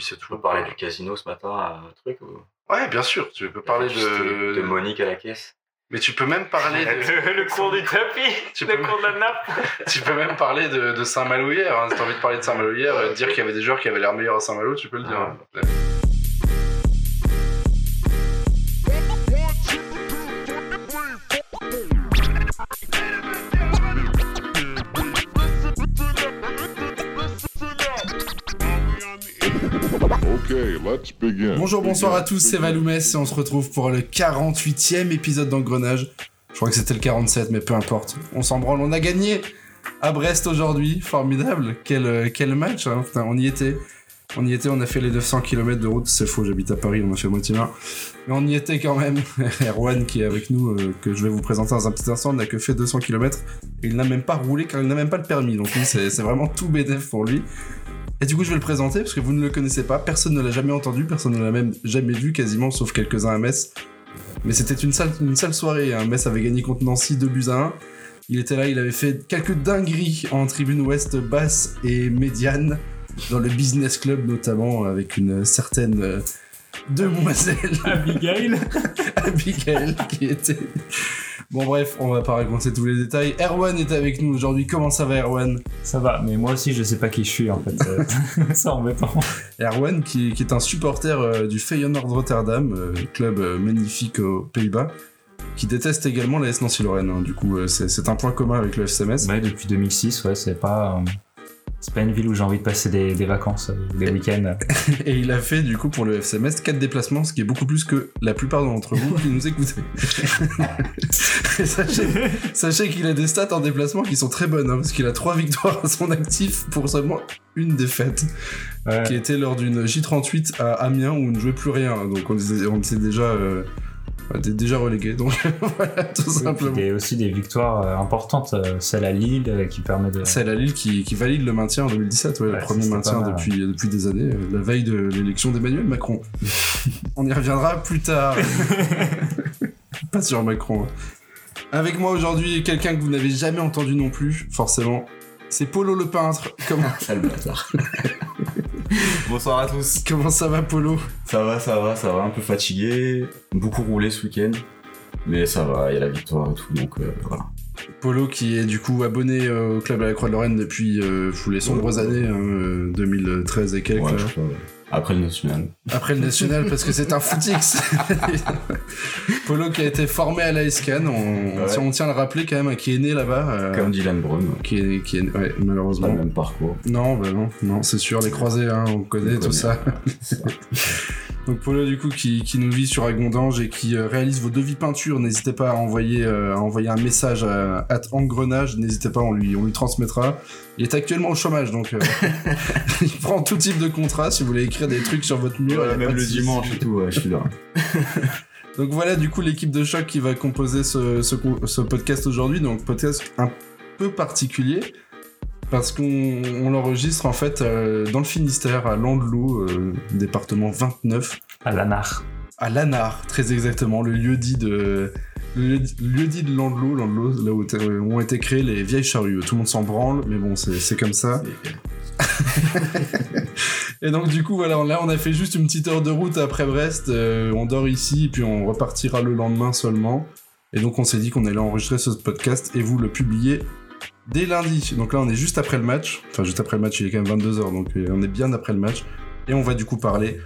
Tu toujours peux parler du casino ce matin, un truc ou... Ouais, bien sûr, tu peux parler de... de Monique à la caisse. Mais tu peux même parler de... le cours du tapis, Tu le peux- cours de la nappe. tu peux même parler de, de Saint-Malo hier. Hein. Si t'as envie de parler de Saint-Malo hier, euh, dire qu'il y avait des joueurs qui avaient l'air meilleurs à Saint-Malo, tu peux le dire. Ah. hein. Okay, let's begin. Bonjour, bonsoir à tous, c'est. Valoumès et on se retrouve pour le 48e épisode d'Engrenage. Je crois que c'était le 47, mais peu importe. On s'en branle, on a gagné à Brest aujourd'hui, formidable. Quel, euh, quel match, hein. Putain, on y était. On y était, on a fait les 900 km de route, c'est faux, j'habite à Paris, on a fait moitié main. Mais on y était quand même. Erwan qui est avec nous, euh, que je vais vous présenter dans un petit instant, n'a que fait 200 km. Il n'a même pas roulé car il n'a même pas le permis, donc c'est vraiment tout bénéf pour lui. Et du coup, je vais le présenter parce que vous ne le connaissez pas. Personne ne l'a jamais entendu, personne ne l'a même jamais vu quasiment, sauf quelques-uns à Metz. Mais c'était une sale, une sale soirée. Hein. Metz avait gagné contre Nancy 2 buts à 1. Il était là, il avait fait quelques dingueries en tribune ouest basse et médiane, dans le business club notamment, avec une certaine euh, demoiselle Abigail Abigail qui était. Bon, bref, on va pas raconter tous les détails. Erwan est avec nous aujourd'hui. Comment ça va, Erwan? Ça va, mais moi aussi je sais pas qui je suis en fait. euh, C'est embêtant. Erwan, qui, qui est un supporter euh, du Feyenoord Rotterdam, euh, club euh, magnifique aux Pays-Bas, qui déteste également la S Nancy-Lorraine. hein. Du coup, c'est c'est un point commun avec le FCMS. Ouais, depuis 2006, ouais, c'est pas. C'est pas une ville où j'ai envie de passer des, des vacances, euh, des week-ends. Et il a fait, du coup, pour le FCMS, 4 déplacements, ce qui est beaucoup plus que la plupart d'entre vous qui nous écoutez. Sachez sachez qu'il a des stats en déplacement qui sont très bonnes, hein, parce qu'il a 3 victoires à son actif pour seulement une défaite. Ouais. qui était lors d'une J38 à Amiens où on ne jouait plus rien. Donc on était déjà, euh, était déjà relégué. Donc voilà, tout Oui, puis simplement. des- aussi des victoires euh, importantes, euh, celle à Lille euh, qui permet de. C'est la Lille qui, qui valide le maintien en 2017, ouais, le premier maintien mal, depuis, depuis des années, la veille de l'élection d'Emmanuel Macron. on y reviendra plus tard. Pas sur Macron. hein. Avec moi aujourd'hui, quelqu'un que vous n'avez jamais entendu non plus, forcément. C'est Polo le peintre. Comment, Sale bâtard. Bonsoir à tous. comment ça va, Polo? Ça va, ça va, ça va. Un peu fatigué. Beaucoup roulé ce week-end. Mais ça va, il y a la victoire et tout, donc euh, voilà. Polo qui est du coup abonné euh, au club à la Croix de Lorraine depuis euh, les sombres années, hein, euh, 2013 et quelques. Ouais, je crois, ouais. Après le national. Après le national parce que c'est un footix. Polo qui a été formé à l'AS Cannes, on, Ouais. si on tient à le rappeler quand même, hein, qui est né là-bas. euh, Comme Dylan Brown. qui est, qui est, ouais, Pas le malheureusement. même parcours. Non, bah non, non, c'est sûr, les croisés, hein, on connaît On tout ça. Donc Polo du coup qui, qui nous vit sur Agondange et qui euh, réalise vos devis peintures, n'hésitez pas à envoyer, euh, à envoyer un message à, à Engrenage, n'hésitez pas, on lui, on lui transmettra. Il est actuellement au chômage donc il prend tout type de contrat si vous voulez écrire des trucs sur votre mur. même le dimanche et tout, ouais, je suis là. Donc voilà du coup l'équipe de choc qui va composer ce, ce, ce podcast aujourd'hui, donc podcast un peu particulier parce qu'on on l'enregistre en fait euh, dans le Finistère, à Landelot, euh, département 29, À l'ANAR. à Lanard, très exactement, le lieu dit de le lieu- dit de Landelot, Landelot, là où, ont été créées les vieilles charrues. Tout le monde s'en branle, mais bon, c'est c'est comme ça. Et donc du coup voilà, là on a fait juste une petite heure de route après Brest, euh, on dort ici, puis on repartira le lendemain seulement. Et donc on s'est dit qu'on allait enregistrer ce podcast et vous le publier dès lundi. Donc là on est juste après le match, enfin juste après le match, il est quand même 22h, donc euh, on est bien après le match. Et on va du coup parler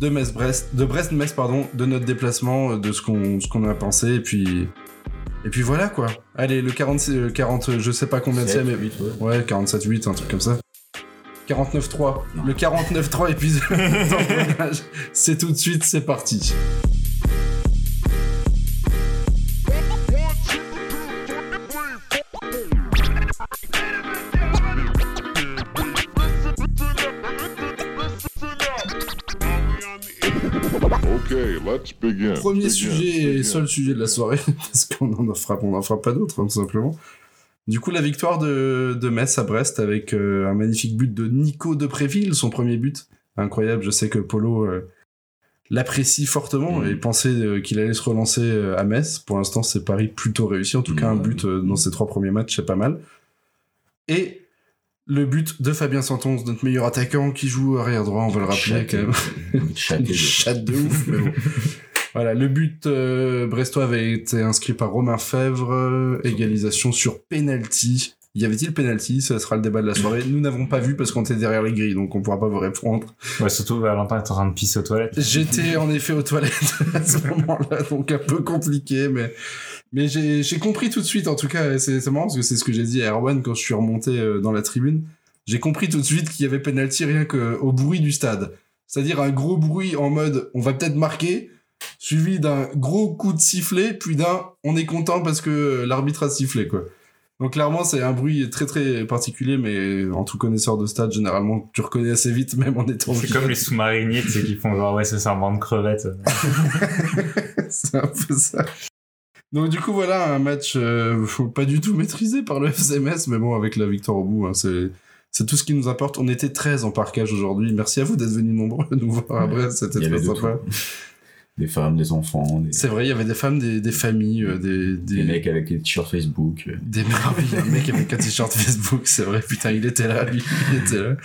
de Metz-Brest, de Brest-Metz pardon, de notre déplacement, euh, de ce qu'on ce qu'on a pensé, et puis... Et puis voilà quoi. Allez, le 40, euh, 40 je sais pas combien de Sept, mais... huit, ouais. Ouais, 47-8, un truc comme ça. 49-3. Non. Le 49-3 épisode. C'est tout de suite, c'est parti. Okay, let's begin. Premier Begin, sujet et begin. seul sujet de la soirée, parce qu'on en fera, on en fera pas d'autres, hein, tout simplement. Du coup, la victoire de, de Metz à Brest avec euh, un magnifique but de Nico de Préville, son premier but. Incroyable, je sais que Polo euh, l'apprécie fortement Mhm. et pensait euh, qu'il allait se relancer à Metz. Pour l'instant, c'est Paris plutôt réussi. En tout cas, un Ouais. but dans ses trois premiers matchs, c'est pas mal. Et Le but de Fabien Santon, notre meilleur attaquant qui joue arrière droit, on va le rappeler quand même. De- Chatte de ouf, mais bon. Voilà, le but euh, brestois avait été inscrit par Romain Fèvre, euh, égalisation sur penalty. Y avait-il penalty? Ce sera le débat de la soirée. Nous n'avons pas vu parce qu'on était derrière les grilles, donc on pourra pas vous répondre. Ouais, surtout Valentin est en train de pisser aux toilettes. J'étais en effet aux toilettes à ce moment-là, donc un peu compliqué, mais mais j'ai compris tout de suite. En tout cas, c'est c'est marrant parce que c'est ce que j'ai dit à Erwan quand je suis remonté euh, dans la tribune. J'ai compris tout de suite qu'il y avait penalty rien qu'au bruit du stade. C'est-à-dire un gros bruit en mode on va peut-être marquer, suivi d'un gros coup de sifflet, puis d'un on est content parce que l'arbitre a sifflé quoi. Donc clairement c'est un bruit très très particulier, mais en tout connaisseur de stade généralement tu reconnais assez vite même en étant C'est comme les sous-mariniers, tu sais, qui font genre, ouais, c'est un banc de crevettes. c'est un peu ça. Donc du coup voilà un match euh, pas du tout maîtrisé par le FCMS, mais bon avec la victoire au bout, hein, c'est c'est tout ce qui nous apporte. On était 13 en parquage aujourd'hui. Merci à vous d'être venus nombreux nous voir à Brest, c'était très sympa. Des femmes, des enfants, des, C'est vrai, il y avait des femmes, des, des familles, euh, des, des, des mecs avec des t-shirts Facebook. euh, des merveilles. Un mec avec un t-shirt Facebook, c'est vrai, putain, il était là, lui, il était là.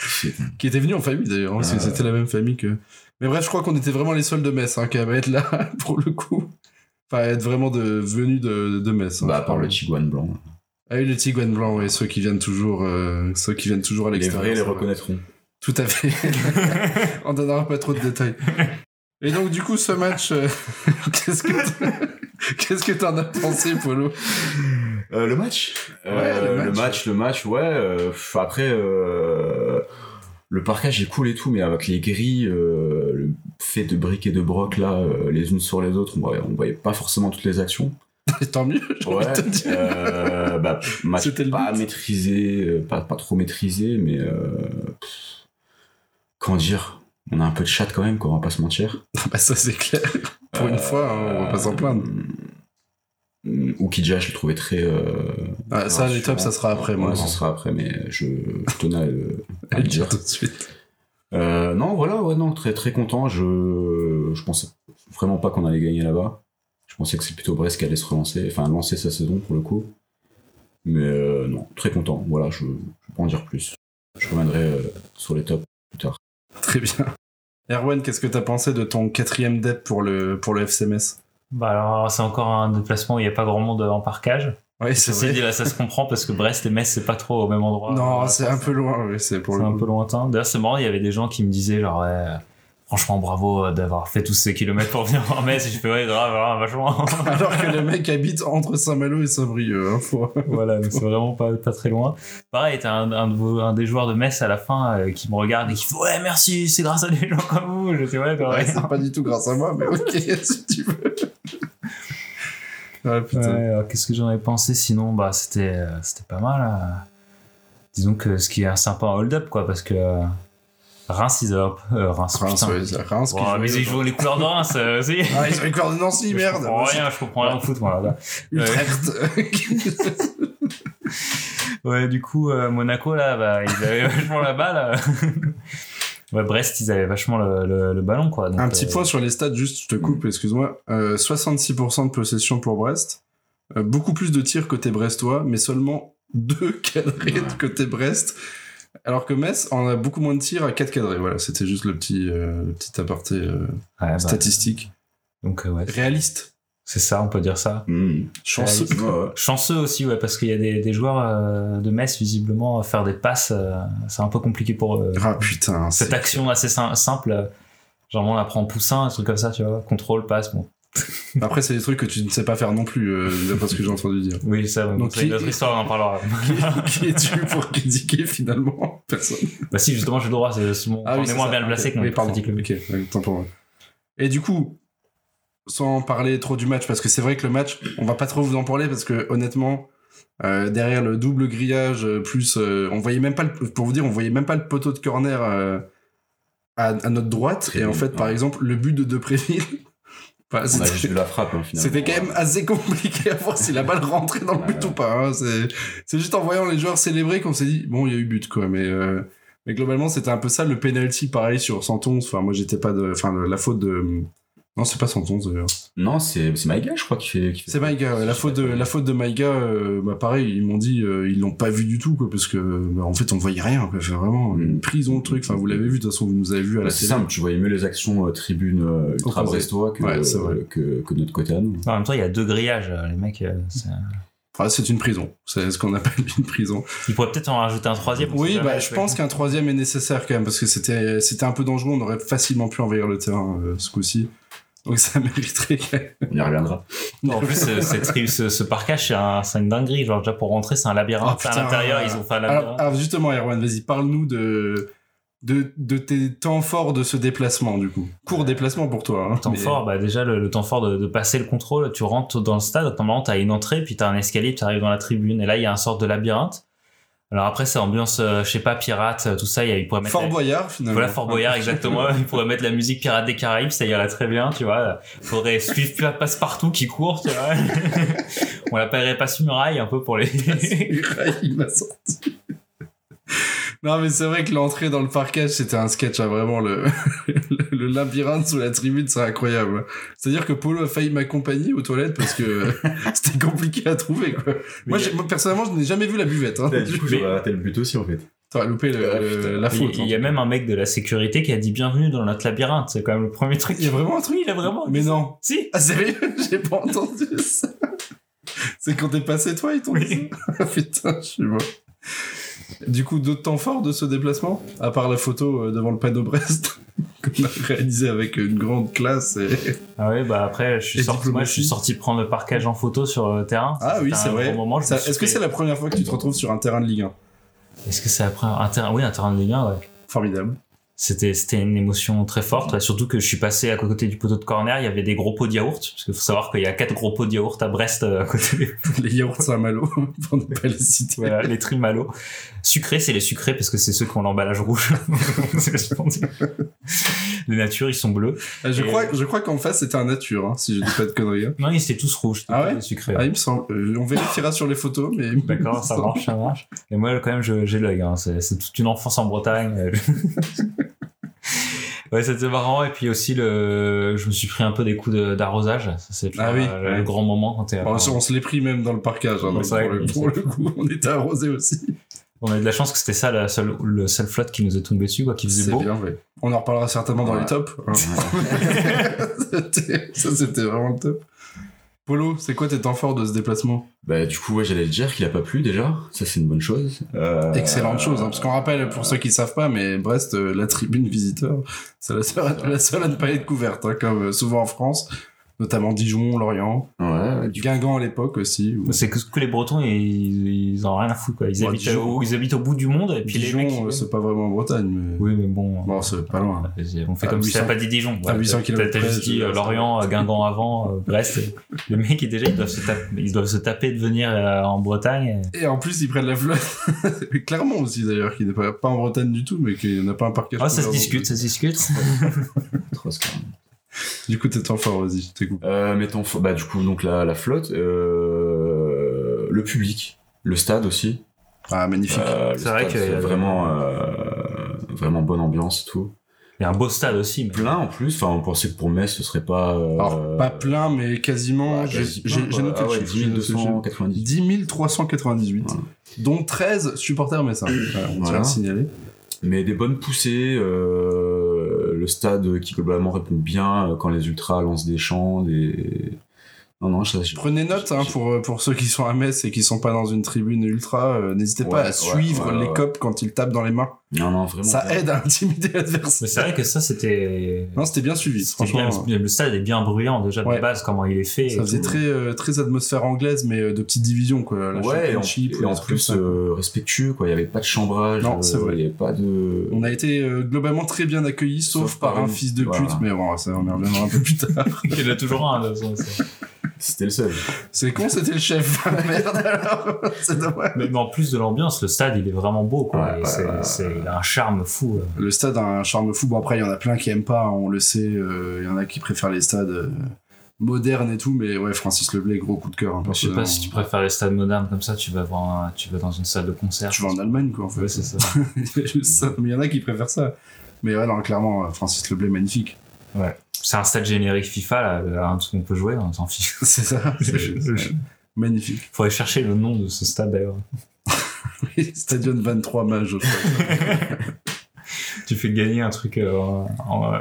Qui était venu en famille d'ailleurs, hein, parce que Ah. c'était la même famille que. Mais bref, je crois qu'on était vraiment les seuls de Metz, hein, qui avaient être là pour le coup. Enfin, être vraiment de, venus de, de Metz. hein, Bah, à part le Tiguan blanc. Ah oui, les Tigouane blancs, et ceux qui viennent toujours, euh, ceux qui viennent toujours à Les l'extérieur. vrais les ça va. reconnaîtront. Tout à fait. On donnera pas trop de détails. Et donc, du coup, ce match, euh, qu'est-ce que t'en as pensé, Polo Euh, le match? Ouais, Euh, le le match. le match, ouais. euh, après, euh, le parquage est cool et tout, mais avec les grilles, euh, le fait de briques et de broc là, euh, les unes sur les autres, on voyait, on voyait pas forcément toutes les actions. Tant mieux, j'ai envie Ouais. de te dire. euh, bah, match pas maîtrisé, euh, pas, pas trop maîtrisé, mais euh, pff, comment dire? On a un peu de chat quand même, quoi, on va pas se mentir. Bah, ça, c'est clair. Pour une fois, hein, on va pas s'en plaindre. Euh, Oukidja, je le trouvais très. euh, Ah, ça, les tops, ça sera après, moi. Ouais, ça sera après, mais je, je tenais à le, à dire. tout de suite. Euh, non, voilà, ouais, non, très très content. Je, je pensais vraiment pas qu'on allait gagner là-bas. Je pensais que c'est plutôt Brest qui allait se relancer, enfin lancer sa saison pour le coup. Mais non, très content. Voilà, je, je pas en dire plus. Je reviendrai sur les tops plus tard. Très bien. Erwan, qu'est-ce que t'as pensé de ton quatrième dep pour le, pour le FCMS Bah alors, c'est encore un déplacement où il n'y a pas grand monde en parcage. Oui, c'est vrai. dit, là, ça se comprend parce que Brest et Metz, c'est pas trop au même endroit. Non, Euh, c'est un peu loin, oui, c'est pour C'est le un peu lointain. D'ailleurs, c'est marrant, il y avait des gens qui me disaient, genre, ouais, franchement, bravo euh, d'avoir fait tous ces kilomètres pour venir en Metz. Et je fais, ouais, grave, hein, vachement. Alors que le mec habite entre Saint-Malo et Saint-Brieuc. Hein, faut- voilà, donc c'est vraiment pas, pas très loin. Pareil, t'as un, des joueurs de Metz à la fin euh, qui me regarde et qui fait, ouais, merci, c'est grâce à des gens comme vous. Je dis, ouais, c'est pas du tout grâce à moi, mais ok, si tu veux. Ouais. Ouais, alors, qu'est-ce que j'en avais pensé? Sinon bah c'était euh, c'était pas mal euh. disons que ce qui est sympa en hold up quoi parce que Reims ils ont euh, Reims, Reims, putain. ouais, joue mais ils jouent les couleurs de Reims euh, Ah, ils ont les couleurs de Nancy, je merde comprends rien je comprends rien au foot moi là. Utrecht. ouais du coup euh, Monaco là bah, ils avaient vachement la balle ouais, Brest ils avaient vachement le, le, le ballon quoi donc, Un petit euh, point sur les stats, juste, je te coupe, excuse-moi. Euh, 66% de possession pour Brest. Euh, beaucoup plus de tirs côté brestois, mais seulement deux cadrés de côté Brest. Alors que Metz en a beaucoup moins de tirs à 4 cadrés. Voilà, c'était juste le petit, euh, le petit aparté euh, ouais, bah, statistique. donc euh, ouais Réaliste. c'est ça on peut dire ça Mmh. Chanceux. Ouais, ouais. Chanceux aussi, ouais, parce qu'il y a des, des joueurs euh, de Metz, visiblement, à faire des passes, euh, c'est un peu compliqué pour eux. Ah putain. Cette action assez sim- simple, euh, genre on la prend en poussin, un truc comme ça, tu vois, contrôle, passe, bon. Après, c'est des trucs que tu ne sais pas faire non plus, euh, d'après ce que j'ai entendu dire. Oui, ça, Donc, donc c'est une autre histoire, on en parlera. qui es-tu pour critiquer finalement Personne? bah si, justement, j'ai le droit, c'est c'est mon- on Ah c'est est moins ça. bien placé que Oui, le Ok, tant pour moi. Et du coup, sans parler trop du match, parce que c'est vrai que le match, on va pas trop vous en parler parce que honnêtement, euh, derrière le double grillage, euh, plus, euh, on voyait même pas, le, pour vous dire, on voyait même pas le poteau de corner à, à notre droite. Très et en fait, par exemple, le but de Depréville, On a c'était- juste vu la frappe, hein, finalement. c'était quand même assez compliqué à voir si la balle rentrait dans le but ou pas. hein. C'est, c'est juste en voyant les joueurs célébrer qu'on s'est dit, bon, il y a eu but, quoi. Mais, euh, mais globalement, c'était un peu ça. Le penalty, pareil, sur 111. Enfin, moi, j'étais pas de, enfin, la faute de, Non, c'est pas Sentence d'ailleurs. Non, c'est c'est Maïga, je crois, qui fait. qui fait C'est Maïga, la faute de la faute de Maïga, euh, bah pareil, ils m'ont dit euh, ils l'ont pas vu du tout quoi, parce que bah, en fait on voyait rien quoi, Fait vraiment Mm. une prison le truc. Enfin vous l'avez vu de toute façon, vous nous avez vu à la C'est télé. simple, tu voyais mieux les actions euh, tribune euh, ultra brestois que, Ouais, c'est euh, que, que de notre côté à nous. En même temps, il y a deux grillages, euh, les mecs. euh, c'est- Enfin, c'est une prison, c'est ce qu'on appelle une prison. Il pourrait peut-être en rajouter un troisième. Oui, bah je pense qu'un troisième est nécessaire quand même parce que c'était c'était un peu dangereux, on aurait facilement pu envahir le terrain euh, ce coup-ci. Donc ça mériterait. On y reviendra. En plus, euh, cette ce, ce parkage, c'est un- une dinguerie. Genre, déjà pour rentrer, c'est un labyrinthe. Oh, à putain. l'intérieur, ils ont fait un Alors, labyrinthe. alors, justement, Erwan, vas-y, parle-nous de, de, de tes temps forts de ce déplacement, du coup. Court déplacement pour toi. Hein, temps mais- fort, bah déjà le, le temps fort de, de passer le contrôle, tu rentres dans le stade, normalement t'as une entrée, puis t'as un escalier, puis t'arrives dans la tribune, et là il y a un sorte de labyrinthe. Alors après c'est ambiance, euh, je sais pas, pirate, euh, tout ça, il pourraient mettre... Fort la- Boyard, finalement. Voilà, Fort Boyard, exactement. Ils pourraient mettre la musique Pirates des Caraïbes, ça irait très bien, tu vois. Faudrait suivre Pla- Passepartout qui court, tu vois. On l'appellerait Passe-Muraille un peu pour les... Il m'a sorti. Non, mais c'est vrai que l'entrée dans le parcage, c'était un sketch, hein, vraiment. Le, le, le labyrinthe sous la tribune, c'est incroyable. C'est-à-dire que Polo a failli m'accompagner aux toilettes parce que c'était compliqué à trouver, quoi. Moi, personnellement, je n'ai jamais vu la buvette. Hein. du coup, j'aurais raté le but aussi en fait. T'aurais loupé le- Ah, le- la faute. Il il y a hein. même un mec de la sécurité qui a dit bienvenue dans notre labyrinthe, c'est quand même le premier truc. Il y a vraiment un truc Oui, il a vraiment Mais dit non. Si Ah, sérieux? J'ai pas entendu ça. C'est quand t'es passé, toi, ils t'ont dit Oui. Ah, Putain, je suis mort. Du coup, d'autres temps forts de ce déplacement À part la photo euh, devant le panneau Brest, qu'on a réalisé avec une grande classe. Et... Ah ouais, bah après, je suis, sorti, moi, je suis sorti prendre le parquage en photo sur le terrain. Ah oui, c'est vrai. bon Est-ce que c'est la première fois que tu te retrouves sur un terrain de Ligue 1 Est-ce que c'est après un terrain Oui, un terrain de Ligue 1, ouais. Formidable. C'était, c'était une émotion très forte, ouais, surtout que je suis passé à côté du poteau de corner, il y avait des gros pots de yaourt, parce qu'il faut savoir qu'il y a quatre gros pots de yaourt à Brest euh, à côté. Les yaourts Saint-Malo, pour ne pas les citer. voilà, les trimalo. Sucrés, c'est les sucrés parce que c'est ceux qui ont l'emballage rouge. Les natures, ils sont bleus. Ah, Je Et- crois, je crois qu'en face, c'était un nature, hein, si je dis pas de conneries. hein. Non, ils étaient tous rouges, Ah ouais les sucrés. Ah, il me semble. Euh, on vérifiera sur les photos, mais. D'accord, ça marche, ça marche. Et moi, quand même, j'ai l'œil. Hein. C'est toute une enfance en Bretagne. Ouais, c'était marrant. Et puis aussi, le... je me suis pris un peu des coups de- d'arrosage. Ça, c'est Ah oui, le ouais. grand moment quand t'es. Bon, on se l'est pris même dans le parcage. Hein, donc pour, le, que- pour le coup, on était arrosé aussi. On a eu de la chance que c'était ça la seule, le seul flotte qui nous est tombé dessus, quoi, qui faisait beau. bien, ouais. On en reparlera certainement dans Ouais. les tops. hein. Ça, c'était vraiment le top. Polo, c'est quoi tes temps forts de ce déplacement? Bah, du coup, ouais, j'allais te dire qu'il a pas plu déjà. Ça, c'est une bonne chose. Euh, Excellente chose, hein, parce qu'on rappelle, pour ceux qui savent pas, mais Brest, euh, la tribune visiteur, c'est la seule, la seule à ne pas être couverte, hein, comme euh, souvent en France, notamment Dijon, Lorient, Ouais, du Guingamp à l'époque aussi. où- C'est que, que les Bretons, ils, ils en ont rien à foutre, quoi. Ils, Ouais, habitent, Dijon. au, ils habitent au bout du monde, et puis Dijon, les mecs. euh, c'est pas vraiment en Bretagne, mais Oui, mais bon. bon, c'est pas loin. On fait À comme si 800 t'as pas dit Dijon. à 800 T'as- juste dit euh, Lorient, euh, Guingamp avant, euh, Brest. Les mecs, déjà, ils doivent se taper, ils doivent se taper de venir euh, en Bretagne. Et en plus, ils prennent la flotte. Clairement aussi, d'ailleurs, qui n'est pas, pas en Bretagne du tout, mais qui n'a pas un parquage. Ah, ça se discute, ça se discute. trop scam. Du coup, t'es temps fort, vas-y, je t'écoute. Euh, bah, du coup, donc la, la flotte, euh, le public, le stade aussi. Ah, magnifique. Euh, C'est vrai que- c'est vraiment, euh, vraiment bonne ambiance et tout. Il y a un beau stade aussi. Mais... Plein en plus. Enfin, on pensait que pour Metz, ce serait pas. euh, Alors, pas plein, mais quasiment. ouais, j'ai quasi j'ai- noté Ah le ouais, chiffre, j'ai noté le chiffre. 10 290. 10 398, Voilà. dont 13 supporters messins. Voilà, on tient Voilà. à signaler. Mais des bonnes poussées, euh, stade qui globalement répond bien euh, quand les ultras lancent des chants, des... Non, non, ça... Prenez note hein, pour, euh, pour ceux qui sont à Metz et qui sont pas dans une tribune ultra. euh, N'hésitez pas à ouais, suivre ouais, les copes quand ils tapent dans les mains. Non, non, vraiment. Ça aide à intimider Mais l'adversaire. c'est vrai que ça, c'était. Non, c'était bien suivi. c'était Franchement, bien, le stade est bien bruyant déjà Ouais. de base, comment il est fait. ça faisait très, euh, très atmosphère anglaise, mais euh, de petite division, quoi. La Ouais, et en, et plus ça. euh, respectueux, quoi. Il y avait pas de chambrage. Non, c'est euh, vrai. Il y avait pas de. On a été euh, globalement très bien accueillis, sauf, Sauf par par un une- fils de pute, voilà. mais bon, ça on y reviendra un peu plus tard. Il y en a toujours un, façon, c'est- C'était le seul. C'est con, c'était le chef. Merde alors, c'est dommage. mais, mais en plus de l'ambiance, le stade, il est vraiment beau, quoi. Ouais, c'est, il a un charme fou. euh. Le stade a un charme fou. Bon, après, il y en a plein qui aiment pas, on le sait. euh, Il y en a qui préfèrent les stades euh, modernes et tout, mais ouais, Francis Leblay, gros coup de cœur. hein, Je sais pas si tu préfères les stades modernes comme ça, tu vas voir, un- tu vas dans une salle de concert. Tu vas en Allemagne, quoi, en fait. Ouais, c'est ça. Mais il y en a qui préfèrent ça. Mais ouais, non, clairement, Francis Leblay, magnifique. C'est un stade générique FIFA, là, un truc qu'on peut jouer, on s'en fiche. C'est ça. Magnifique. Faudrait chercher le nom de ce stade d'ailleurs. Stadion 23 mages, je crois. Tu fais gagner un truc euh, en, en,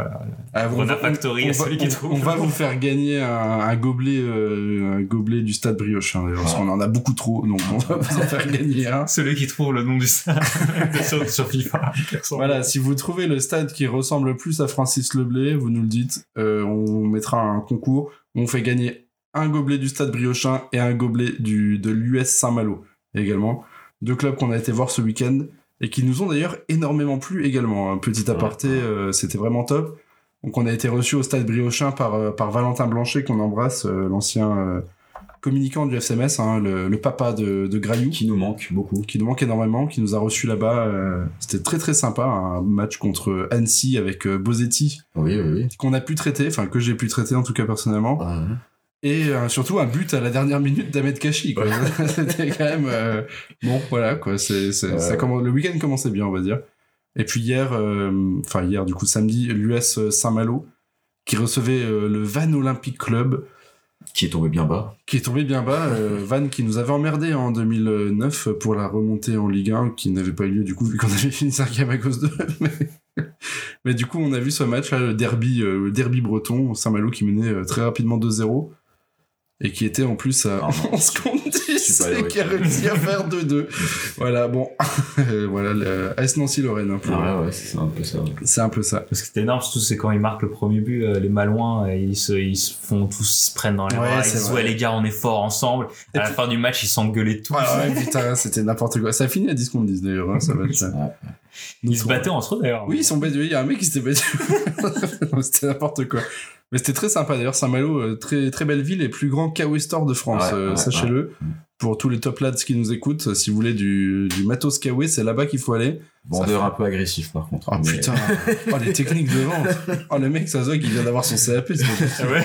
Ah, Rona Factory à celui qui on- trouve. on va vous faire gagner un, un gobelet, euh, un gobelet du stade Briochin, d'ailleurs, parce Ah. qu'on en a beaucoup trop, donc on va vous en faire gagner un. celui qui trouve le nom du stade sur, sur FIFA. Voilà, si vous trouvez le stade qui ressemble le plus à Francis Leblay, vous nous le dites. Euh, on mettra un concours. On fait gagner un gobelet du stade Briochin et un gobelet du, de l'US Saint-Malo également. Deux clubs qu'on a été voir ce week-end et qui nous ont d'ailleurs énormément plu également. Un petit aparté, euh, c'était vraiment top. Donc on a été reçu au stade Briochin par, euh, par Valentin Blanchet qu'on embrasse, euh, l'ancien euh, communicant du FCMS, hein, le, le papa de, de Graillou Qui nous manque beaucoup. qui nous manque énormément, qui nous a reçus là-bas. C'était très très sympa, un match contre Annecy avec Bosetti, Oui, oui, oui. qu'on a pu traiter, enfin que j'ai pu traiter en tout cas personnellement. Ah, ouais. Et euh, surtout un but à la dernière minute d'Ahmed Kashi. quoi. C'était quand même... euh, Bon, voilà, quoi. C'est, c'est- Ouais. ça commence- Le week-end commençait bien, on va dire. Et puis hier, euh, enfin hier, du coup samedi, l'US Saint-Malo, qui recevait le Van Olympic Club, Qui est tombé bien bas. qui est tombé bien bas. Van qui nous avait emmerdé en 2009 pour la remontée en Ligue 1, qui n'avait pas eu lieu du coup vu qu'on avait fini cinquième à cause de. Mais, mais du coup, on a vu ce match là, le derby, le derby breton, Saint-Malo qui menait très rapidement 2-0 et qui était en plus à Ah non, 11 contre 10 super et qui a réussi à faire 2-2. voilà, bon, Euh, voilà, le AS Nancy-Lorraine. hein, Ah ouais, ouais, c'est un peu ça. ouais. C'est un peu ça. Parce que c'était énorme, surtout c'est quand ils marquent le premier but, euh, les Malouins, euh, ils se, ils se font tous, ils se prennent dans les Ouais, bras, ils c'est se ouais les gars on est forts ensemble. Et à la fin du match ils s'engueulaient tous. Ouais, ouais, putain, c'était n'importe quoi. Ça a fini à 10 contre 10 d'ailleurs, hein, ça va être. Ils se battaient entre eux d'ailleurs. Oui, ils sont battus. Il y a un mec qui s'était battu. C'était n'importe quoi. Mais c'était très sympa d'ailleurs. Saint-Malo, euh, très, très belle ville et plus grand Kawe Store de France, Ouais, euh, ouais, sachez-le. Pour tous les top lads qui nous écoutent, euh, si vous voulez du, du matos Kawe, c'est là-bas qu'il faut aller. Vendeur un peu agressif par contre. Oh mais- putain, oh les techniques de vente. Oh le mec, ça se voit qu'il vient d'avoir son CAP. Ah ouais.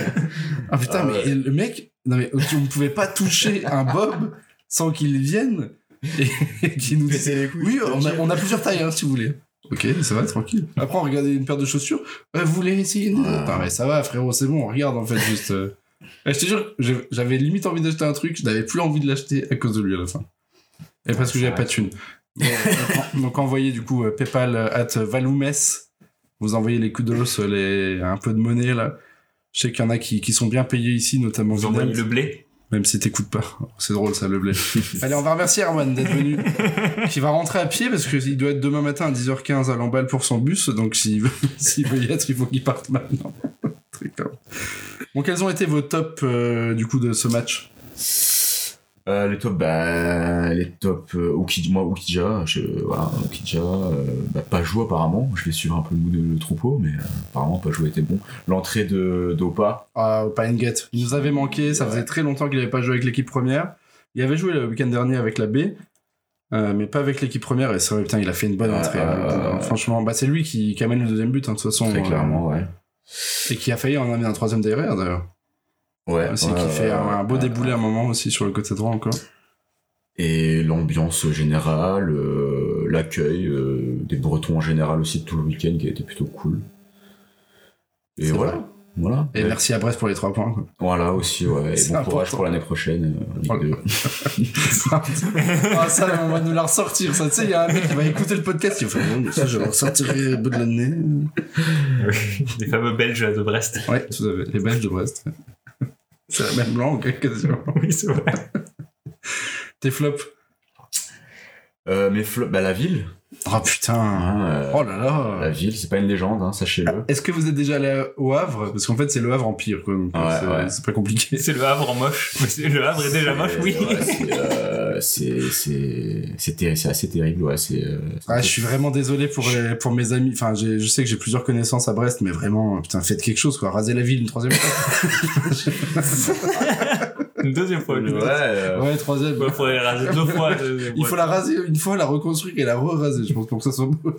Putain, Ah mais ouais. le mec, non mais ne pouvez pas toucher un Bob sans qu'il vienne et, et qu'il nous dise. Oui, on a, on a plusieurs tailles, hein, si vous voulez. Ok, ça va, tranquille. Après, on regardait une paire de chaussures. Euh, vous voulez essayer une... Ah. Non, mais ça va, frérot, c'est bon, on regarde, en fait, juste... euh. Eh, Je te jure, j'avais limite envie d'acheter un truc, je n'avais plus envie de l'acheter à cause de lui à la fin. Et parce que j'avais pas de thune. Bon, donc, donc, envoyez, du coup, euh, PayPal euh, at Valoumes. Vous envoyez les coups de l'os, euh, les... un peu de monnaie, là. Je sais qu'il y en a qui, qui sont bien payés ici, notamment Vous envoyez le blé. Même si t'écoutes pas. C'est drôle ça, le blé. Allez, on va remercier Erwan d'être venu. qui va rentrer à pied parce qu'il doit être demain matin à 10h15 à l'emballe pour son bus. Donc s'il veut, s'il veut y être, il faut qu'il parte maintenant. Très clair. Bon, quels ont été vos tops euh, du coup de ce match? Euh, les tops, bah, les tops, euh, moi, Okidja, je, voilà, Okidja, euh, bah, pas joué apparemment, je vais suivre un peu le de le troupeau, mais euh, apparemment pas joué était bon. L'entrée de d'Opa, Ah, Gate. Il nous avait manqué, ça Ouais. faisait très longtemps qu'il n'avait pas joué avec l'équipe première. Il avait joué le week-end dernier avec la B, euh, mais pas avec l'équipe première. Et c'est vrai, putain, il a fait une bonne entrée. hein. Franchement, bah, c'est lui qui, qui amène le deuxième but, hein, de toute façon. très clairement, ouais. Et qui a failli en amener un troisième derrière, d'ailleurs. Ouais, Aussi, ouais, qui fait un, un beau ouais, déboulé ouais. à un moment aussi sur le côté droit encore. Et l'ambiance générale, euh, l'accueil euh, des Bretons en général aussi de tout le week-end qui a été plutôt cool. Et voilà. vrai. Voilà. Et Ouais. merci à Brest pour les trois points. Quoi. Voilà aussi, ouais. Et bon courage pour l'année prochaine, euh, Ligue Voilà. 2. ah, ça, on va nous la ressortir. Ça, tu sais, il y a un mec qui va écouter le podcast. Il va faire, bon, ça, je le ressortirai au bout de l'année. Les fameux Belges de Brest. Ouais, tout à fait. Les Belges de Brest. La même langue, quasiment. Oui, c'est vrai. Tes flops. Euh, mais flo- bah, la ville. Oh putain. euh, Oh là là. La ville, c'est pas une légende, hein, sachez-le. Est-ce que vous êtes déjà allé au Havre? Parce qu'en fait, c'est le Havre en pire. Quoi, donc, Ouais, c'est, ouais. c'est pas compliqué. C'est le Havre en moche. Mais c'est- le Havre est déjà moche, oui. Ouais, c'est, euh, c'est, c'est, c'est, terri- c'est assez terrible, ouais. C'est, euh, Ah, je suis vraiment désolé pour, les- pour mes amis. Enfin, j'ai- je sais que j'ai plusieurs connaissances à Brest, mais vraiment, putain, faites quelque chose, quoi. Rasez la ville une troisième fois. Une deuxième fois. Ouais, euh, ouais, troisième. Il faudrait la raser deux fois. Il faut la raser une fois, la reconstruire et la re-raser, je pense, pour que ça soit beau.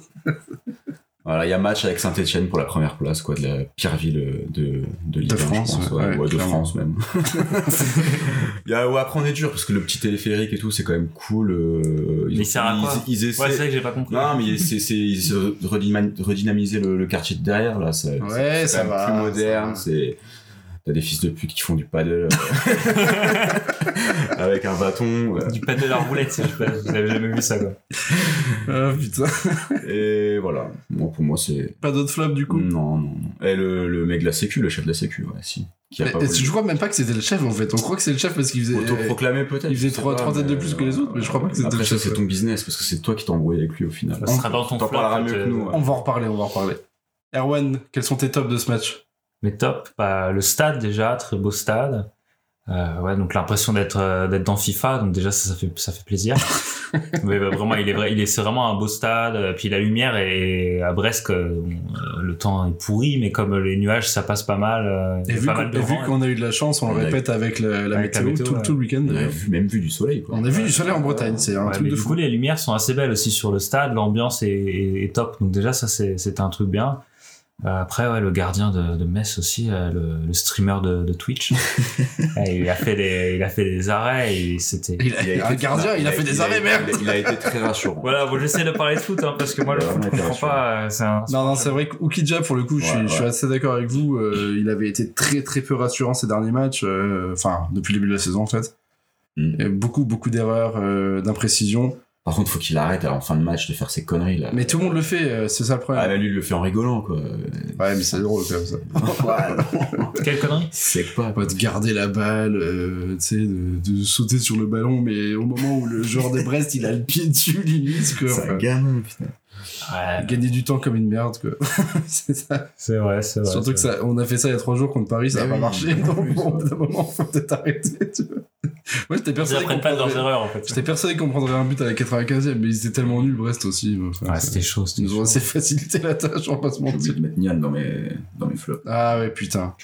Voilà, il y a match avec Saint-Etienne pour la première place, quoi, de la pire ville de, de Ligue De 1, je France, pense, ouais, ouais, ouais, ouais, de. France même. il y a, ouais, après on est dur parce que le petit téléphérique et tout, c'est quand même cool. euh, Mais il sert à quoi ils, ils essaient- Ouais, c'est vrai que j'ai pas compris. Non, mais c'est, c'est, ils essaient de redynamiser le, le quartier de derrière, là. C'est, Ouais, c'est ça va, plus moderne. C'est, t'as des fils de pute qui font du paddle euh, avec un bâton. euh, Du paddle à roulette, je sais pas, vous avez jamais vu ça quoi. Ah putain. Et voilà. Moi, pour moi, c'est. Pas d'autres flops du coup? Non, non, non. Et le, le mec de la sécu, le chef de la sécu, ouais, si. Qui a Mais- pas voulu. Je crois même pas que c'était le chef en fait. On croit que c'est le chef parce qu'il faisait. Autoproclamé peut-être. il faisait je trois- têtes de plus que les autres, mais je crois pas que c'était Après, le ça, chef, c'est ouais. ton business parce que c'est toi qui t'es embrouillé avec lui au final. Ça sera dans ton flop. parleras en fait, mieux que nous, euh, ouais. On va en reparler, on va en reparler. Erwan, quels sont tes tops de ce match? Mais top, bah, le stade déjà, très beau stade. Euh, ouais, donc l'impression d'être euh, d'être dans FIFA, donc déjà ça, ça fait ça fait plaisir. Mais bah, vraiment, il est vrai, il est c'est vraiment un beau stade. euh, Puis la lumière est à Brest, euh, le temps est pourri, mais comme les nuages ça passe pas mal. euh, Et vu pas qu'on mal de et vu vent, qu'on a eu de la chance, on le a répète avec la, la Avec la météo, tout, ouais. tout le week-end. On a vu, même vu du soleil, quoi. On a vu du soleil en Bretagne, c'est un Ouais, truc mais de du fou. coup, les lumières sont assez belles aussi sur le stade, l'ambiance est, est- est top. Donc déjà, ça c'est un truc bien. Euh, après, ouais, le gardien de, de Metz aussi, euh, le, le streamer de, de Twitch, il a fait des, il a fait des arrêts et c'était. Il a, un gardien, il a fait des arrêts, merde Il a, il a été très rassurant. Voilà, bon, j'essaie de parler de foot hein, parce que moi, le foot, je comprends pas. euh, C'est un. Non, non, c'est vrai qu'Oukidja, pour le coup, je, suis, Ouais, je suis assez d'accord avec vous. euh, il avait été très, très peu rassurant ces derniers matchs. euh, Enfin, depuis le début de la saison, en fait. Mm. Beaucoup, beaucoup d'erreurs, euh, d'imprécisions. Par contre, faut qu'il arrête en fin de match de faire ses conneries, là. Mais tout le monde le fait, euh, c'est ça le Ah, problème. mais lui, il le fait en rigolant, quoi. Ouais, mais c'est drôle quand même ça. Quelle connerie? C'est pas. Pas de garder la balle, euh, tu sais, de, de sauter sur le ballon, mais au moment où le joueur de Brest, il a le pied dessus, limite, quoi. C'est un gamin, putain. Ouais, gagner du temps comme une merde, quoi. c'est ça. c'est vrai, c'est vrai. Surtout que ça, on a fait ça il y a trois jours contre Paris, ça n'a pas oui, marché. oui, Donc, bon, au bout d'un moment, faut peut-être arrêter, tu vois. Moi, j'étais Ils persuadé qu'on apprennent pas de leurs prendrait- erreurs en fait. J'étais persuadé qu'on prendrait un but à la 95e, mais ils étaient tellement nuls, Brest aussi. Enfin, Ouais, c'était chaud. ils nous ont assez facilité la tâche, on va pas se mentir. de mettre Nian dans mes, dans mes flops. Ah ouais, putain.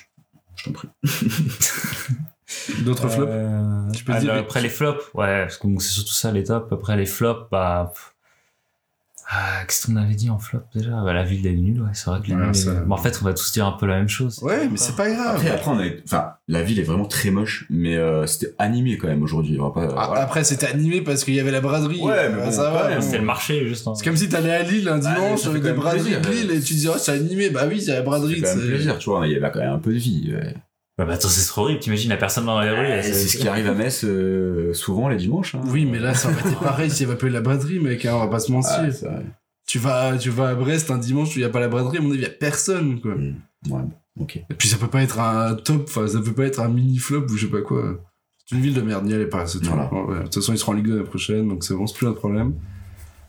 Je t'en prie. D'autres flops Euh, Tu peux ah, dire- Après les flops, ouais, parce que c'est surtout ça les tops. Après les flops, bah. pff. Ah, Qu'est-ce qu'on avait dit en flop déjà? Bah, La ville des nuls, ouais, c'est vrai que Ouais, nuls. ça- les- Bon, en fait, on va tous dire un peu la même chose. Ouais, mais c'est pas grave. Après, après, on a, enfin, la ville est vraiment très moche, mais euh, c'était animé quand même aujourd'hui. On va pas. Ah, voilà. Après, c'était animé parce qu'il y avait la braderie. Ouais, mais Ah, bon, ça va. C'était le marché, juste. hein. C'est comme si t'allais à Lille un dimanche ça fait avec des braderies plaisir. de Lille et tu dis, oh, c'est animé. Bah oui, c'est la braderie. C'est plaisir, tu vois. Il y avait quand même un peu de vie. ouais. Bah, bah, attends, c'est trop horrible. T'imagines la personne dans les rues. Et elle- C'est ce qui arrive à Metz euh, souvent les dimanches. hein. Oui, mais là, ça aurait été pareil s'il y avait pas eu la braderie, mec. hein, on va pas se mentir. Ah, vrai. tu, vas, tu vas à Brest un dimanche où il y a pas la braderie, à mon avis, il y a personne, quoi. Mm. Ouais, bon, ok. Et puis ça peut pas être un top, enfin, ça peut pas être un mini flop ou je sais pas quoi. C'est une ville de merde, n'y allez pas, c'est tout. Voilà. Ouais, De toute façon, ils seront en Ligue 2 l'année prochaine, donc c'est bon, c'est plus un problème.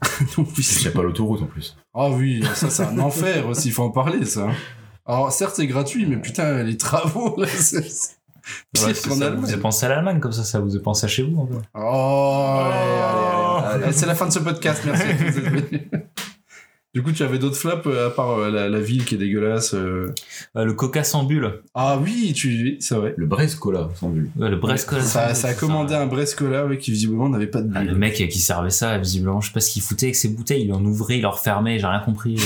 Il n'y a pas l'autoroute en plus. Ah oui, ça c'est un enfer aussi, il faut en parler ça. Alors certes c'est gratuit, mais putain les travaux là, c'est... c'est Ouais, ça, vous avez pensé à l'Allemagne comme ça, ça vous a pensé à chez vous. peu. Oh, allez, allez, allez. allez. Eh, C'est la fin de ce podcast, merci. à tous. Du coup, tu avais d'autres flops euh, à part euh, la, la ville qui est dégueulasse. euh. Euh, le Coca sans bulle, Ah oui, tu c'est vrai. Le Brescola, sans bulle. Ouais, le Brest Ça, ça a commandé un Brescola ouais, qui visiblement n'avait pas de Ah, le bulle. mec qui servait ça, visiblement, je sais pas ce qu'il foutait avec ses bouteilles, il en ouvrait, il en refermait, j'ai rien compris. tu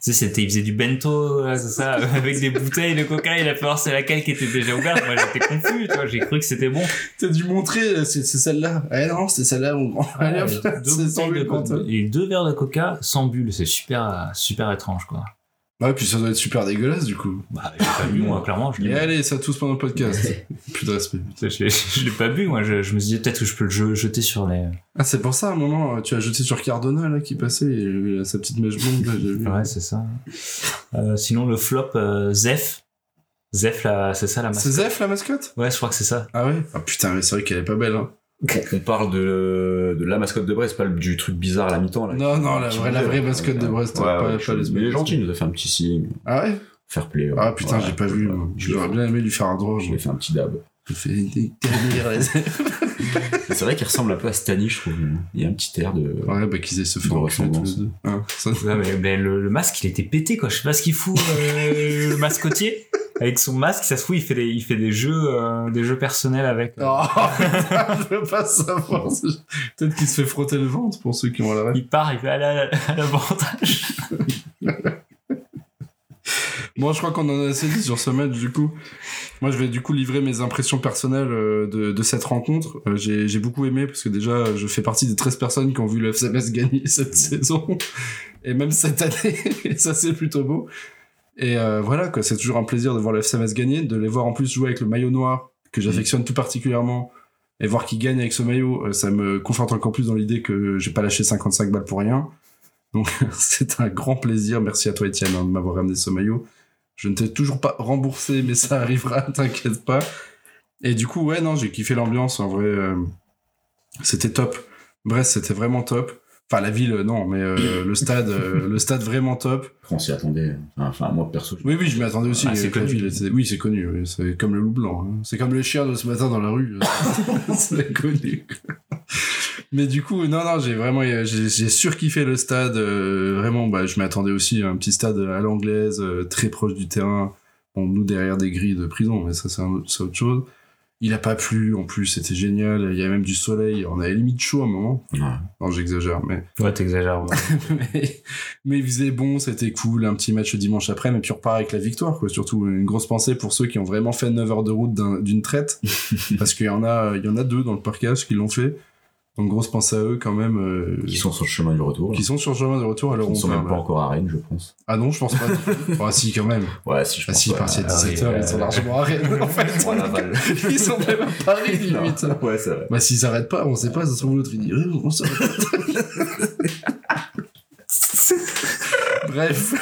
sais, c'était, il faisait du bento, là, c'est ça, avec des bouteilles de coca, il a fait voir c'est laquelle qui était déjà ouverte. Moi, j'étais confus, tu vois, j'ai cru que c'était bon. T'as dû montrer, euh, c'est c'est celle-là. Eh non, c'est celle-là. On... Allez, hop, Ouais, deux c'est sans bouteilles de bulle pour coca, toi. et deux verres de coca sans bulle, c'est super, super étrange, quoi. Ouais, puis ça doit être super dégueulasse du coup. Bah, j'ai pas bu, moi, clairement, je Et l'ai allez, ça tous pendant le podcast. Plus de respect. je, l'ai- je l'ai pas bu, moi, je, je me suis dit peut-être que je peux le je- jeter sur les. Ah, c'est pour ça, à un moment, tu as jeté sur Cardona, là, qui passait, et il a sa petite mèche blonde, là, j'ai vu. Ouais, c'est ça. Euh, sinon, le flop, euh, Zef. Zef, c'est ça la C'est mascotte. Zef, la mascotte? Ouais, je crois que c'est ça. Ah ouais? Ah putain, mais c'est vrai qu'elle est pas belle, hein. On, parle de, de la mascotte de Brest, pas le- du truc bizarre à la mi-temps. Là, Non, non, la vraie, la mascotte de. Brest, Ouais, pas, ouais, pas les mais il est gentil, il nous a fait un petit signe. Ah ouais? Fair play. ouais. Ah putain, Ouais, j'ai pas vu, J'aurais bien aimé lui faire un droit. Je lui ai fait un petit dab. C'est vrai qu'il ressemble un peu à Stani, je trouve. Il y a un petit air de. Ouais, bah qu'ils aient se fait ressemblance. ça- Ouais, mais, mais le, le masque, il était pété, quoi. Je sais pas ce qu'il fout, euh, le mascotier. Avec son masque, ça se fout, il fait des, il fait des jeux, euh, des jeux personnels avec. euh, Oh, putain, je veux pas savoir. Peut-être qu'il se fait frotter le ventre pour ceux qui ont la rêve. Il part, il fait à la- à l'avantage. Bon, je crois qu'on en a assez dit sur ce match, du coup. Moi, je vais du coup livrer mes impressions personnelles euh, de, de cette rencontre. Euh, J'ai j'ai beaucoup aimé parce que déjà, je fais partie des 13 personnes qui ont vu le FCMS gagner cette saison. Et même cette année. Et ça, c'est plutôt beau. Et euh, voilà, quoi. C'est toujours un plaisir de voir le FCMS gagner, de les voir en plus jouer avec le maillot noir, que j'affectionne tout particulièrement. Et voir qu'ils gagnent avec ce maillot, euh, ça me conforte encore plus dans l'idée que j'ai pas lâché 55 balles pour rien. Donc, c'est un grand plaisir. Merci à toi, Étienne, hein, de m'avoir ramené ce maillot. Je ne t'ai toujours pas remboursé, mais ça arrivera, t'inquiète pas. Et du coup, ouais, non, j'ai kiffé l'ambiance, en vrai. euh, c'était top. Brest, c'était vraiment top. Enfin, la ville, euh, non, mais euh, le stade, euh, le stade vraiment top. On s'y attendait. Enfin, moi, perso, je- Oui, oui, je m'y attendais aussi. Ah, c'est connu. ville, Oui, c'est connu. oui, C'est comme le loup blanc. hein. C'est comme le chien de ce matin dans la rue. c'est connu. Mais du coup, non, non, j'ai vraiment, j'ai surkiffé le stade. euh, vraiment, bah, je m'attendais aussi à un petit stade à l'anglaise, euh, très proche du terrain. Bon, nous derrière des grilles de prison, mais ça, c'est autre chose. Il a pas plu, en plus, c'était génial. Il y avait même du soleil. On avait limite chaud à un moment. Ouais. Non, j'exagère, mais Ouais, t'exagères. ouais. mais, mais il faisait bon, c'était cool, un petit match dimanche après, mais puis on repart avec la victoire, quoi. Surtout une grosse pensée pour ceux qui ont vraiment fait 9 heures de route d'un- d'une traite, parce qu'il y en a, il y en a deux dans le parcage qui l'ont fait. Donc grosse pensée à eux quand même, euh, Qui sont sur le chemin du retour. qui sont sur le chemin de retour à l'heure Ils on sont même pas encore à Rennes, je pense. Ah non, je pense pas. Ah si, quand même. Ouais, si, je Ah pense. si, ouais. parce qu'à Ah oui, 17h, ils sont euh, largement à Rennes, en fait. Balle. Ils sont même à Paris, limite. Ouais, c'est vrai. Bah s'ils s'arrêtent pas, on sait pas, ça se trouve l'autre il dit Euh, on s'arrête. Bref.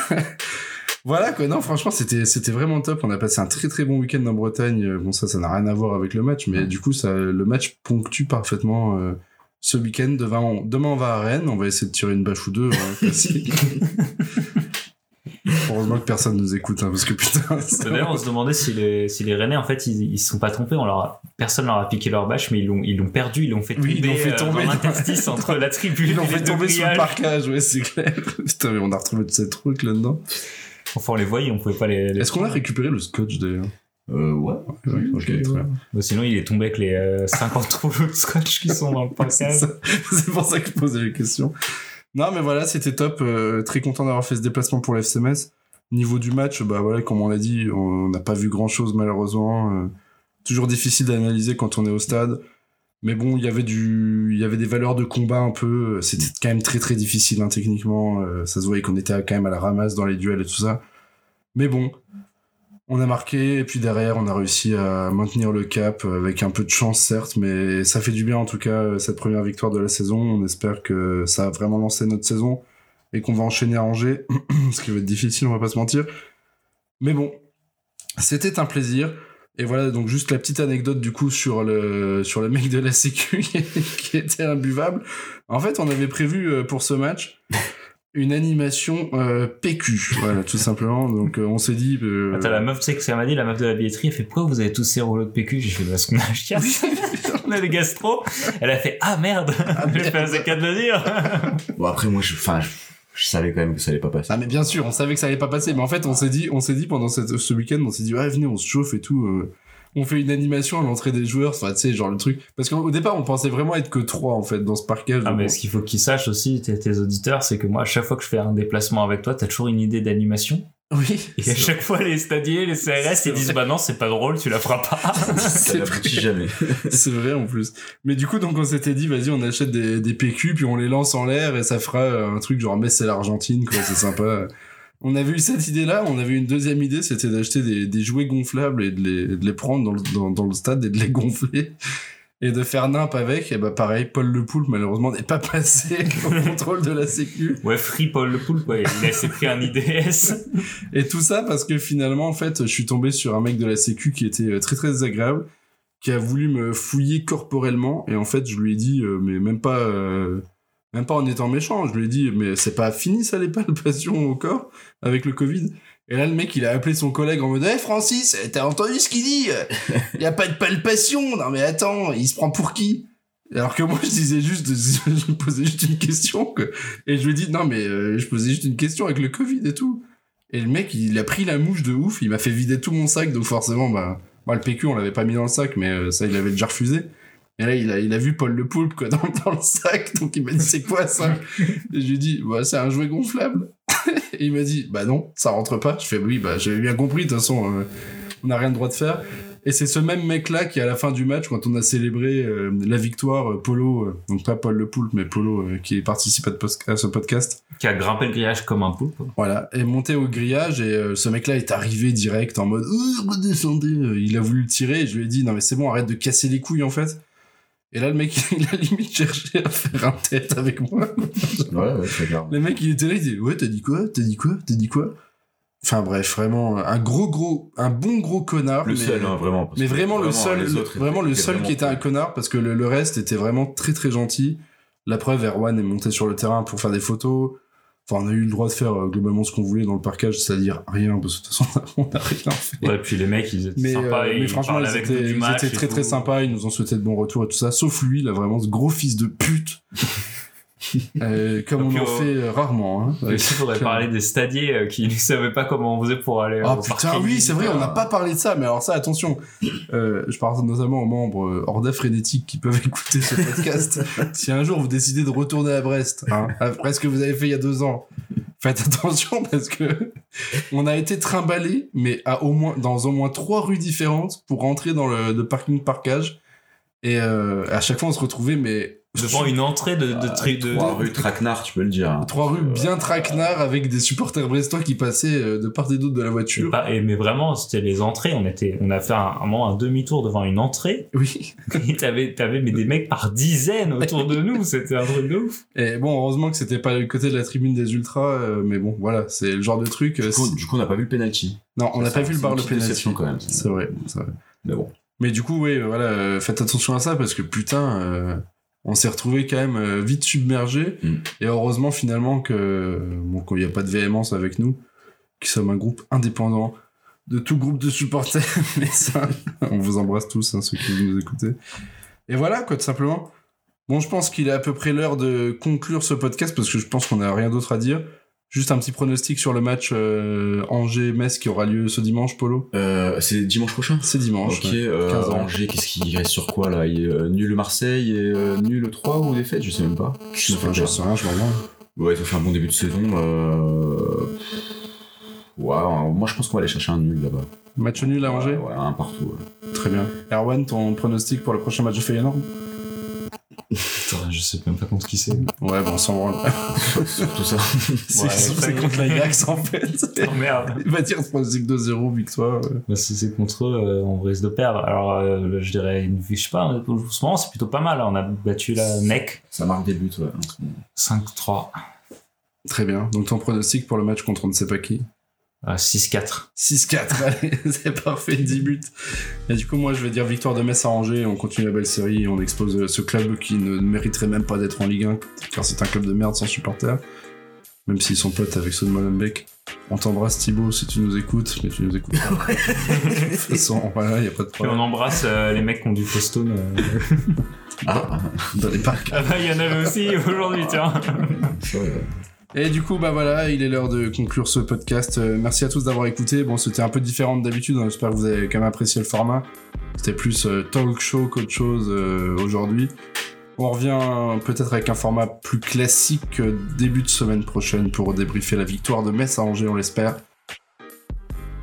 Voilà quoi, non franchement c'était c'était vraiment top, on a passé un très très bon week-end en Bretagne, bon ça ça n'a rien à voir avec le match, mais du coup ça le match ponctue parfaitement euh, ce week-end, demain on, demain on va à Rennes, on va essayer de tirer une bâche ou deux, hein. Heureusement que personne nous écoute, hein, parce que putain... D'ailleurs, on se demandait si les, si les Rennais, en fait, ils, ils se sont pas trompés. On leur a- personne leur a piqué leur bâche, mais ils l'ont, ils l'ont perdu, ils l'ont fait tomber, Oui, ils l'ont fait euh, tomber dans dans- l'interstice entre la tribune Ils l'ont fait tomber sur le parquage, ouais c'est clair. Putain mais on a retrouvé tous ces trucs là-dedans. Enfin, on les voyait, on pouvait pas les. les- Est-ce qu'on a récupéré le scotch d'ailleurs? Euh, ouais. Ouais, ok, très bien. Bon, sinon, il est tombé avec les euh, 50 rouleaux de scotch qui sont dans le ça. C'est pour ça que je posais la question. Non, mais voilà, c'était top. euh, très content d'avoir fait ce déplacement pour l'FCMS. Niveau du match, bah voilà, comme on l'a dit, on n'a pas vu grand chose malheureusement. euh, toujours difficile d'analyser quand on est au stade. Mais bon, il y avait du, il y avait des valeurs de combat un peu. C'était quand même très très difficile hein, techniquement. euh, ça se voyait qu'on était quand même à la ramasse dans les duels et tout ça. Mais bon, on a marqué et puis derrière on a réussi à maintenir le cap avec un peu de chance certes, mais ça fait du bien en tout cas euh, cette première victoire de la saison. On espère que ça a vraiment lancé notre saison et qu'on va enchaîner à Angers, ce qui va être difficile, on va pas se mentir. Mais bon, c'était un plaisir. Et voilà, donc juste la petite anecdote du coup sur le, sur le mec de la sécu qui était imbuvable. En fait, on avait prévu euh, pour ce match une animation euh, PQ, voilà, tout simplement. Donc euh, on s'est dit... euh, Attends, la meuf, tu sais que ça m'a dit, la meuf de la billetterie, elle fait pourquoi vous avez tous ces rouleaux de PQ J'ai fait parce qu'on a un chiasse. on a des gastro. Elle a fait ah merde. J'ai fait c'est qu'à de le dire. Bon, après, moi, je, enfin, je, je savais quand même que ça allait pas passer. Ah mais bien sûr, on savait que ça allait pas passer, mais en fait on s'est dit, on s'est dit pendant cette, ce week-end, on s'est dit ouais venez on se chauffe et tout, euh, on fait une animation à l'entrée des joueurs, enfin tu sais genre le truc, parce qu'au départ on pensait vraiment être que trois en fait dans ce parquage. Ah, mais ce qu'il faut qu'ils sachent aussi, tes, tes auditeurs, c'est que moi, à chaque fois que je fais un déplacement avec toi, t'as toujours une idée d'animation. oui. Et à chaque fois, les stadiers, les CRS, C'est ils disent vrai. bah non, c'est pas drôle, tu la feras pas. Ça c'est jamais. C'est vrai en plus. Mais du coup donc on s'était dit vas-y on achète des, des PQ puis on les lance en l'air et ça fera euh, un truc genre mais c'est l'Argentine quoi, c'est sympa. On avait eu cette idée-là, on avait une deuxième idée, c'était d'acheter des, des jouets gonflables et de les, de les prendre dans le, dans, dans le stade et de les gonfler et de faire nimp avec. Et bah pareil, Paul Le Poulpe malheureusement n'est pas passé au contrôle de la sécu. Ouais, Free Paul le Poulpe, ouais, il a s'est pris un IDS. Et tout ça parce que finalement, en fait, je suis tombé sur un mec de la sécu qui était euh, très très désagréable, qui a voulu me fouiller corporellement. Et en fait, je lui ai dit, euh, mais même pas, euh, même pas en étant méchant, je lui ai dit, mais c'est pas fini ça les palpations au corps avec le Covid. Et là, le mec, il a appelé son collègue en mode, hey Francis, t'as entendu ce qu'il dit? Il y a pas de palpation. Non mais attends, il se prend pour qui? Alors que moi je disais juste, je posais juste une question et je lui ai dit non mais euh, je posais juste une question avec le Covid et tout. Et le mec, il a pris la mouche de ouf, il m'a fait vider tout mon sac, donc forcément, bah, le PQ, on l'avait pas mis dans le sac, mais euh, ça, il avait déjà refusé. Et là, il a, il a vu Paul le Poulpe, quoi, dans, dans le sac, donc il m'a dit, c'est quoi ça? Et je lui ai dit, bah, c'est un jouet gonflable. Et il m'a dit, bah non, ça rentre pas. Je fais, oui, bah j'avais bien compris, de toute façon, euh, on n'a rien le droit de faire. Et c'est ce même mec-là qui, à la fin du match, quand on a célébré euh, la victoire, euh, Polo, euh, donc pas Paul Le Poulpe, mais Polo, qui participe à, à ce podcast, Qui a grimpé le grillage comme un poulpe. voilà, est monté au grillage et ce mec-là est arrivé direct en mode redescendez. Il a voulu le tirer et je lui ai dit non mais c'est bon, arrête de casser les couilles en fait. Et là le mec il a limite cherché à faire un tête avec moi. Ouais, ouais, très clair. Le mec il était là, il dit ouais t'as dit quoi, t'as dit quoi, t'as dit quoi? Enfin bref, vraiment un gros gros, un bon gros connard. Le mais- seul, hein, vraiment. mais vraiment, le seul, autres vraiment le seul qui était un connard parce que le, le reste était vraiment très très gentil. La preuve, Erwan est monté sur le terrain pour faire des photos. Enfin, on a eu le droit de faire euh, globalement ce qu'on voulait dans le parkage, c'est-à-dire rien, parce que de toute façon, on n'a rien fait. Ouais, puis les mecs, ils étaient Mais, sympas. euh, et mais ils franchement, ils avec étaient, nous du ils étaient très très sympas, ils nous ont souhaité de bons retours et tout ça, sauf lui, là, vraiment, ce gros fils de pute. Euh, comme on en euh, fait euh, rarement. Hein. Il faudrait parler des stadiers euh, qui ne savaient pas comment on faisait pour aller. Ah putain, parking. oui, c'est vrai, on n'a pas parlé de ça, mais alors ça, attention. Euh, je parle notamment aux membres euh, Orda Frénétique qui peuvent écouter ce podcast. si un jour vous décidez de retourner à Brest, hein, après ce que vous avez fait il y a deux ans, faites attention parce que on a été trimballé, mais à au moins, dans au moins trois rues différentes pour rentrer dans le, le parking parkage. Et euh, à chaque fois, on se retrouvait, mais Devant une entrée de, de, tri- de, Trois rues Traquenard, tu peux le dire. hein. trois rues Euh, bien traquenards avec des supporters brestois qui passaient euh, de part et d'autre de la Et voiture. pas- et- mais vraiment, c'était les entrées. On était, on a fait un, un moment un demi-tour devant une entrée. Oui. Et t'avais, t'avais mais des mecs par dizaines autour de nous. C'était un truc de ouf. Et bon, heureusement que c'était pas le côté de la tribune des ultras, euh, mais bon, voilà, c'est le genre de truc. Du coup, si- du coup, on n'a pas vu le penalty. Non, on n'a pas vu le bar le penalty. quand même. C'est vrai, c'est vrai. Mais bon. Mais du coup, oui, voilà, faites attention à ça parce que putain, euh, on s'est retrouvé quand même euh, vite submergé. Mm. Et heureusement finalement que bon, qu'il n'y a pas de véhémence avec nous, qui sommes un groupe indépendant de tout groupe de supporters. Mais ça, on vous embrasse tous, hein, ceux qui nous écoutez. Et voilà, quoi, tout simplement. Bon, je pense qu'il est à peu près l'heure de conclure ce podcast parce que je pense qu'on n'a rien d'autre à dire. Juste un petit pronostic sur le match euh, Angers-Metz qui aura lieu ce dimanche, Polo? Euh, c'est dimanche prochain? C'est dimanche. Ok, ouais. euh, 15 ans. Angers, qu'est-ce qu'il reste sur quoi là? Il est, euh, Nul Marseille et euh, nul 3 ou défaite Je sais même pas. Je sais pas, j'en sais rien, je m'en. Ouais, ils ont fait un bon début de saison. Ouais, euh, moi je pense qu'on va aller chercher un nul là-bas. Match nul à Angers? Ouais, ouais, un partout. ouais. Très bien. Erwan, ton pronostic pour le prochain match de Feyenoord? Je sais même pas contre qui c'est. Ouais, bon, on s'en branle. Surtout ça. c'est Ouais, contre l'Ajax en fait. Oh merde. Il va dire pronostic 2-0, victoire. ouais. Bah, si c'est contre eux, euh, on risque de perdre. Alors, euh, je dirais, une, je sais pas, en ce moment, c'est plutôt pas mal. On a battu la NEC Ça marque des buts, ouais. en ce moment. 5-3, Très bien. Donc ton pronostic pour le match contre on ne sait pas qui euh, 6-4. 6-4, allez, c'est parfait, 10 buts. Et du coup, moi, je vais dire victoire de Metz à Angers, on continue la belle série et on expose ce club qui ne mériterait même pas d'être en Ligue 1, car c'est un club de merde sans supporters. Même s'ils sont potes avec ceux de Molenbeek. On t'embrasse Thibaut si tu nous écoutes, mais tu nous écoutes pas. de toute façon, voilà, y a pas de Puis on problème. embrasse euh, les mecs qui ont du Fostone. euh. Ah, Dans les parcs. Ah bah, il y en avait aussi aujourd'hui, tiens. Et du coup, bah voilà, il est l'heure de conclure ce podcast. Euh, merci à tous d'avoir écouté. Bon, c'était un peu différent de d'habitude. hein. J'espère que vous avez quand même apprécié le format. C'était plus euh, talk show qu'autre chose euh, aujourd'hui. On revient peut-être avec un format plus classique euh, début de semaine prochaine pour débriefer la victoire de Metz à Angers, on l'espère.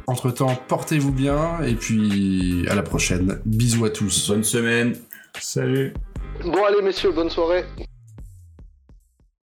Entre temps, portez-vous bien et puis à la prochaine. Bisous à tous. Bonne semaine. Salut. Bon allez messieurs, bonne soirée.